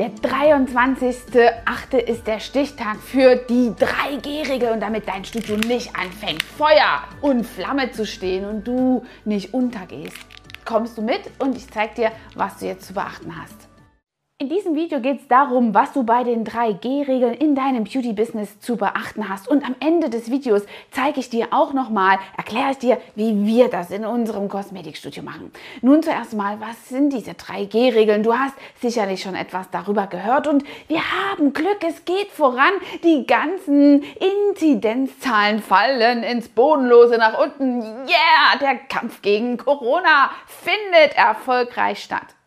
Der 23.8. ist der Stichtag für die 3G-Regel und damit dein Studio nicht anfängt, Feuer und Flamme zu stehen und du nicht untergehst. Kommst du mit und ich zeige dir, was du jetzt zu beachten hast. In diesem Video geht es darum, was du bei den 3G-Regeln in deinem Beauty-Business zu beachten hast. Und am Ende des Videos zeige ich dir auch nochmal, erkläre ich dir, wie wir das in unserem Kosmetikstudio machen. Nun zuerst mal, was sind diese 3G-Regeln? Du hast sicherlich schon etwas darüber gehört und wir haben Glück, es geht voran. Die ganzen Inzidenzzahlen fallen ins Bodenlose nach unten. Yeah, der Kampf gegen Corona findet erfolgreich statt.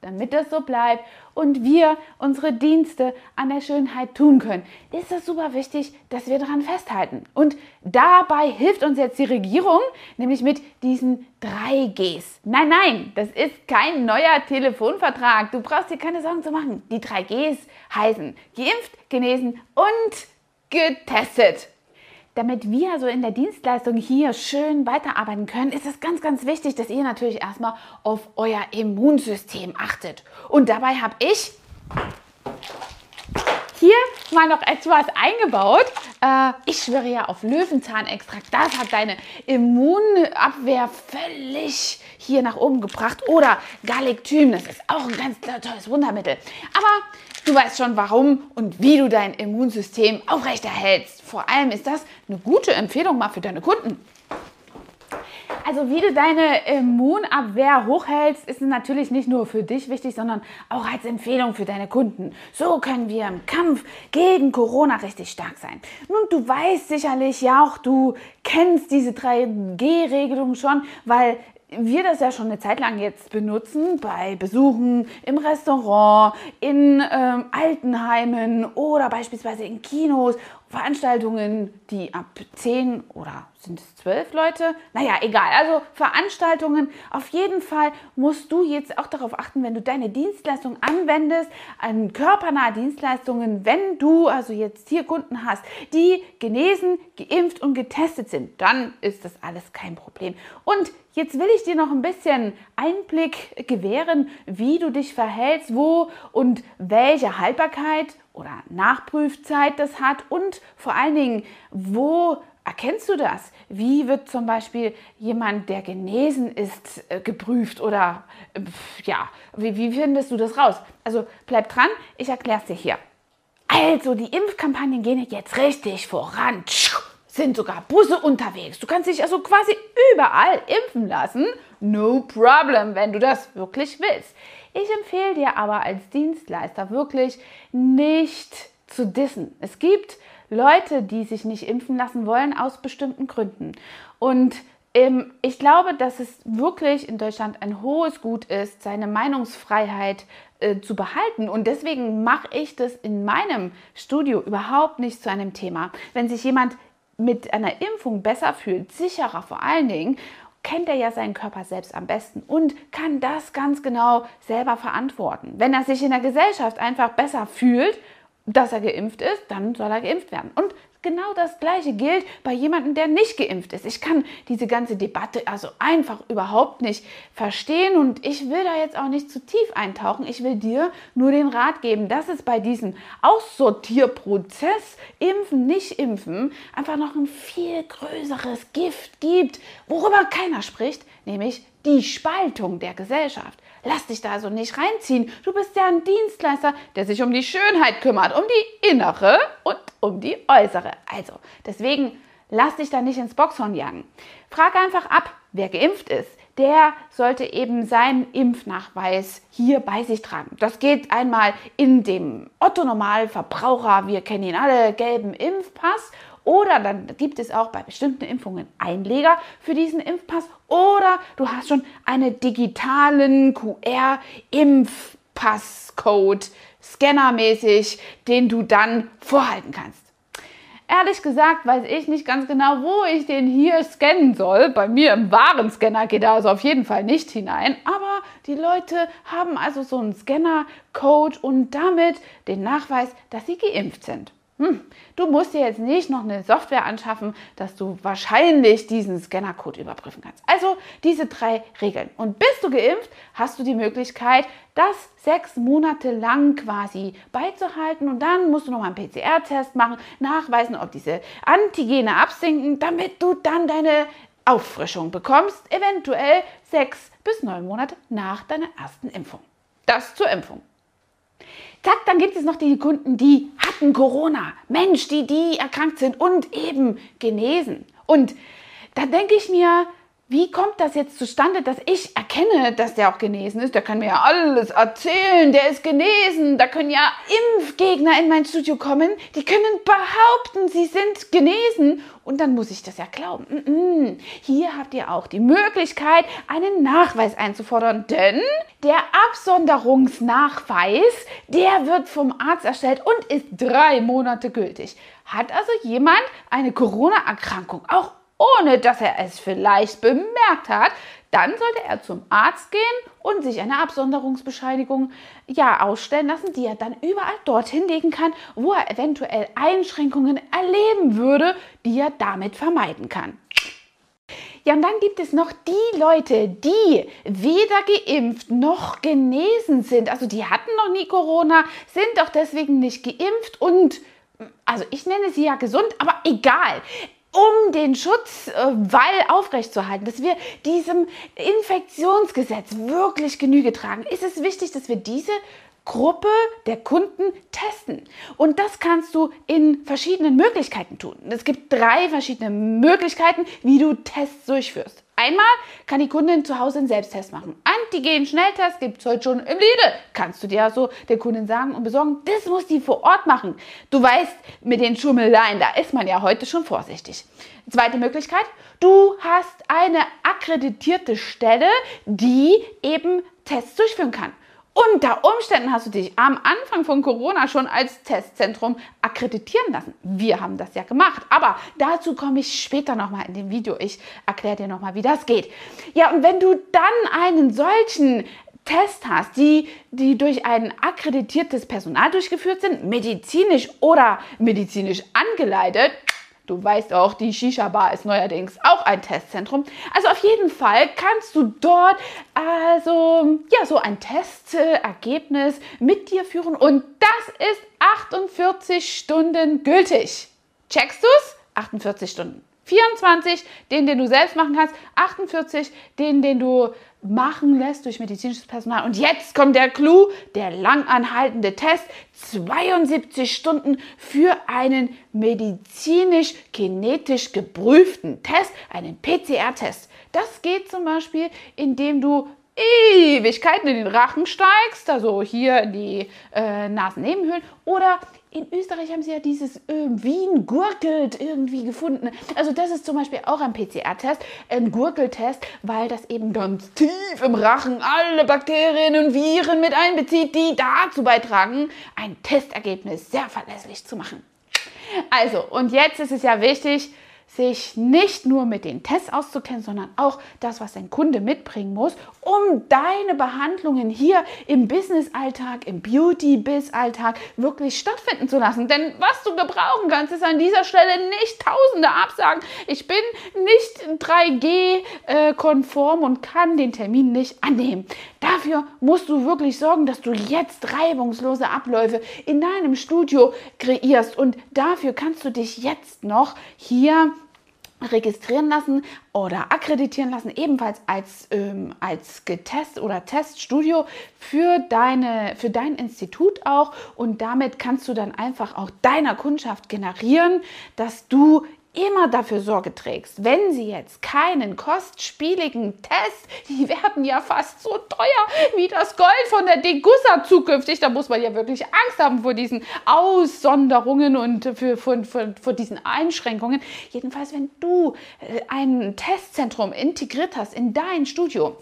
Damit das so bleibt und wir unsere Dienste an der Schönheit tun können, ist es super wichtig, dass wir daran festhalten. Und dabei hilft uns jetzt die Regierung, nämlich mit diesen 3Gs. Nein, nein, das ist kein neuer Telefonvertrag. Du brauchst dir keine Sorgen zu machen. Die 3Gs heißen geimpft, genesen und getestet. Damit wir also in der Dienstleistung hier schön weiterarbeiten können, ist es ganz, ganz wichtig, dass ihr natürlich erstmal auf euer Immunsystem achtet. Und dabei habe ich hier mal noch etwas eingebaut. Äh, ich schwöre ja auf Löwenzahnextrakt. Das hat deine Immunabwehr völlig hier nach oben gebracht. Oder Galliktym, das ist auch ein ganz tolles Wundermittel. Aber Du weißt schon, warum und wie du dein Immunsystem aufrechterhältst. Vor allem ist das eine gute Empfehlung mal für deine Kunden. Also wie du deine Immunabwehr hochhältst, ist natürlich nicht nur für dich wichtig, sondern auch als Empfehlung für deine Kunden. So können wir im Kampf gegen Corona richtig stark sein. Nun, du weißt sicherlich ja auch, du kennst diese 3G-Regelung schon, weil wir das ja schon eine Zeit lang jetzt benutzen bei Besuchen im Restaurant, in ähm, Altenheimen oder beispielsweise in Kinos, Veranstaltungen, die ab 10 oder sind es 12 Leute? Naja, egal. Also Veranstaltungen. Auf jeden Fall musst du jetzt auch darauf achten, wenn du deine Dienstleistung anwendest, an körpernahe Dienstleistungen, wenn du also jetzt hier Kunden hast, die genesen, geimpft und getestet sind, dann ist das alles kein Problem. Und jetzt will ich dir noch ein bisschen Einblick gewähren, wie du dich verhältst, wo und welche Haltbarkeit oder Nachprüfzeit das hat und vor allen Dingen, wo erkennst du das? Wie wird zum Beispiel jemand, der genesen ist, äh, geprüft oder äh, ja, wie, wie findest du das raus? Also bleib dran, ich erkläre es dir hier. Also, die Impfkampagnen gehen jetzt richtig voran. Sind sogar Busse unterwegs. Du kannst dich also quasi überall impfen lassen. No problem, wenn du das wirklich willst. Ich empfehle dir aber als Dienstleister wirklich nicht zu dissen. Es gibt Leute, die sich nicht impfen lassen wollen aus bestimmten Gründen. Und ähm, ich glaube, dass es wirklich in Deutschland ein hohes Gut ist, seine Meinungsfreiheit äh, zu behalten. Und deswegen mache ich das in meinem Studio überhaupt nicht zu einem Thema. Wenn sich jemand mit einer Impfung besser fühlt, sicherer vor allen Dingen, kennt er ja seinen Körper selbst am besten und kann das ganz genau selber verantworten. Wenn er sich in der Gesellschaft einfach besser fühlt, dass er geimpft ist, dann soll er geimpft werden. Und genau das Gleiche gilt bei jemandem, der nicht geimpft ist. Ich kann diese ganze Debatte also einfach überhaupt nicht verstehen und ich will da jetzt auch nicht zu tief eintauchen. Ich will dir nur den Rat geben, dass es bei diesem Aussortierprozess Impfen, nicht impfen einfach noch ein viel größeres Gift gibt, worüber keiner spricht, nämlich die Spaltung der Gesellschaft. Lass dich da also nicht reinziehen. Du bist ja ein Dienstleister, der sich um die Schönheit kümmert, um die innere und um die äußere. Also, deswegen lass dich da nicht ins Boxhorn jagen. Frag einfach ab, wer geimpft ist. Der sollte eben seinen Impfnachweis hier bei sich tragen. Das geht einmal in dem Otto Normalverbraucher, wir kennen ihn alle, gelben Impfpass oder dann gibt es auch bei bestimmten Impfungen Einleger für diesen Impfpass. Oder du hast schon einen digitalen QR-Impfpasscode, scannermäßig, den du dann vorhalten kannst. Ehrlich gesagt weiß ich nicht ganz genau, wo ich den hier scannen soll. Bei mir im Warenscanner geht er also auf jeden Fall nicht hinein. Aber die Leute haben also so einen Scanner-Code und damit den Nachweis, dass sie geimpft sind. Hm, du musst dir jetzt nicht noch eine Software anschaffen, dass du wahrscheinlich diesen Scannercode überprüfen kannst. Also diese drei Regeln. Und bist du geimpft, hast du die Möglichkeit, das sechs Monate lang quasi beizuhalten. Und dann musst du noch mal einen PCR-Test machen, nachweisen, ob diese Antigene absinken, damit du dann deine Auffrischung bekommst, eventuell sechs bis neun Monate nach deiner ersten Impfung. Das zur Impfung. Zack, dann gibt es noch die Kunden, die hatten Corona. Mensch, die, die erkrankt sind und eben genesen. Und da denke ich mir, wie kommt das jetzt zustande, dass ich erkenne, dass der auch genesen ist? Der kann mir ja alles erzählen, der ist genesen. Da können ja Impfgegner in mein Studio kommen, die können behaupten, sie sind genesen. Und dann muss ich das ja glauben. Hier habt ihr auch die Möglichkeit, einen Nachweis einzufordern, denn der Absonderungsnachweis, der wird vom Arzt erstellt und ist drei Monate gültig. Hat also jemand eine Corona-Erkrankung, auch ohne dass er es vielleicht bemerkt hat, dann sollte er zum Arzt gehen und sich eine Absonderungsbescheinigung ja ausstellen lassen, die er dann überall dorthin legen kann, wo er eventuell Einschränkungen erleben würde, die er damit vermeiden kann. Ja, und dann gibt es noch die Leute, die weder geimpft noch genesen sind. Also die hatten noch nie Corona, sind doch deswegen nicht geimpft und also ich nenne sie ja gesund, aber egal um den Schutzwall äh, aufrechtzuerhalten, dass wir diesem Infektionsgesetz wirklich Genüge tragen, ist es wichtig, dass wir diese Gruppe der Kunden testen. Und das kannst du in verschiedenen Möglichkeiten tun. Es gibt drei verschiedene Möglichkeiten, wie du Tests durchführst. Einmal kann die Kundin zu Hause einen Selbsttest machen. Antigen-Schnelltest gibt es heute schon im Lidl. Kannst du dir also der Kundin sagen und besorgen, das muss die vor Ort machen. Du weißt, mit den Schummeleien, da ist man ja heute schon vorsichtig. Zweite Möglichkeit, du hast eine akkreditierte Stelle, die eben Tests durchführen kann. Unter Umständen hast du dich am Anfang von Corona schon als Testzentrum akkreditieren lassen. Wir haben das ja gemacht, aber dazu komme ich später nochmal in dem Video. Ich erkläre dir nochmal, wie das geht. Ja, und wenn du dann einen solchen Test hast, die, die durch ein akkreditiertes Personal durchgeführt sind, medizinisch oder medizinisch angeleitet, Du weißt auch, die Shisha-Bar ist neuerdings auch ein Testzentrum. Also auf jeden Fall kannst du dort also ja so ein Testergebnis mit dir führen und das ist 48 Stunden gültig. Checkst du's? 48 Stunden. 24, den, den du selbst machen kannst, 48, den, den du machen lässt durch medizinisches Personal. Und jetzt kommt der Clou, der langanhaltende Test, 72 Stunden für einen medizinisch-genetisch geprüften Test, einen PCR-Test. Das geht zum Beispiel, indem du Ewigkeiten in den Rachen steigst, also hier in die äh, Nasennebenhöhlen oder in Österreich haben sie ja dieses äh, Wien gurkelt irgendwie gefunden. Also das ist zum Beispiel auch ein PCR-Test, ein Gurkeltest, weil das eben ganz tief im Rachen alle Bakterien und Viren mit einbezieht, die dazu beitragen, ein Testergebnis sehr verlässlich zu machen. Also, und jetzt ist es ja wichtig, sich nicht nur mit den Tests auszukennen, sondern auch das, was dein Kunde mitbringen muss, um deine Behandlungen hier im Business-Alltag, im Beauty-Biz-Alltag wirklich stattfinden zu lassen. Denn was du gebrauchen kannst, ist an dieser Stelle nicht tausende Absagen. Ich bin nicht 3G-konform und kann den Termin nicht annehmen. Dafür musst du wirklich sorgen, dass du jetzt reibungslose Abläufe in deinem Studio kreierst. Und dafür kannst du dich jetzt noch hier registrieren lassen oder akkreditieren lassen, ebenfalls als, ähm, als Getest oder Teststudio für, deine, für dein Institut auch. Und damit kannst du dann einfach auch deiner Kundschaft generieren, dass du immer dafür Sorge trägst, wenn sie jetzt keinen kostspieligen Test, die werden ja fast so teuer wie das Gold von der Degussa zukünftig, da muss man ja wirklich Angst haben vor diesen Aussonderungen und für, für, für, für diesen Einschränkungen. Jedenfalls, wenn du äh, ein Testzentrum integriert hast in dein Studio,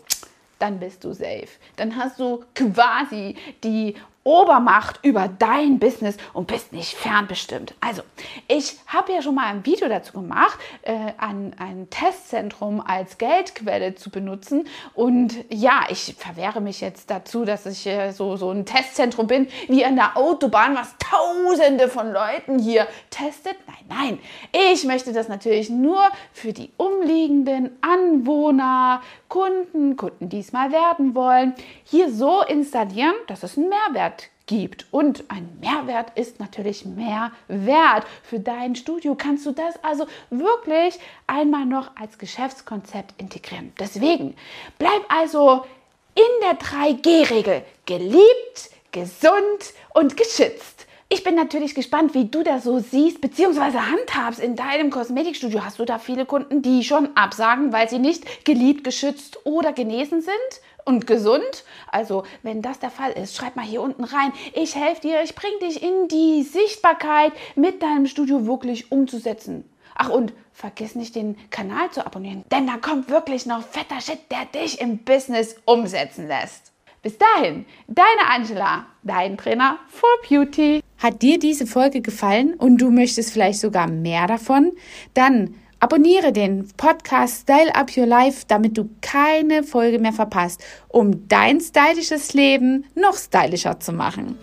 dann bist du safe. Dann hast du quasi die Obermacht über dein Business und bist nicht fernbestimmt. Also, ich habe ja schon mal ein Video dazu gemacht, äh, ein, ein Testzentrum als Geldquelle zu benutzen. Und ja, ich verwehre mich jetzt dazu, dass ich äh, so, so ein Testzentrum bin, wie an der Autobahn, was tausende von Leuten hier testet. Nein, nein. Ich möchte das natürlich nur für die umliegenden Anwohner, Kunden, Kunden, die es mal werden wollen, hier so installieren, dass es einen Mehrwert gibt. Und ein Mehrwert ist natürlich mehr wert. Für dein Studio kannst du das also wirklich einmal noch als Geschäftskonzept integrieren. Deswegen bleib also in der 3G-Regel geliebt, gesund und geschützt. Ich bin natürlich gespannt, wie du das so siehst bzw. handhabst in deinem Kosmetikstudio. Hast du da viele Kunden, die schon absagen, weil sie nicht geliebt, geschützt oder genesen sind? und gesund? Also, wenn das der Fall ist, schreib mal hier unten rein. Ich helfe dir, ich bringe dich in die Sichtbarkeit, mit deinem Studio wirklich umzusetzen. Ach, und vergiss nicht, den Kanal zu abonnieren, denn da kommt wirklich noch fetter Shit, der dich im Business umsetzen lässt. Bis dahin, deine Angela, dein Trainer for Beauty. Hat dir diese Folge gefallen und du möchtest vielleicht sogar mehr davon? Dann abonniere den Podcast Style Up Your Life, damit du keine Folge mehr verpasst, um dein stylisches Leben noch stylischer zu machen.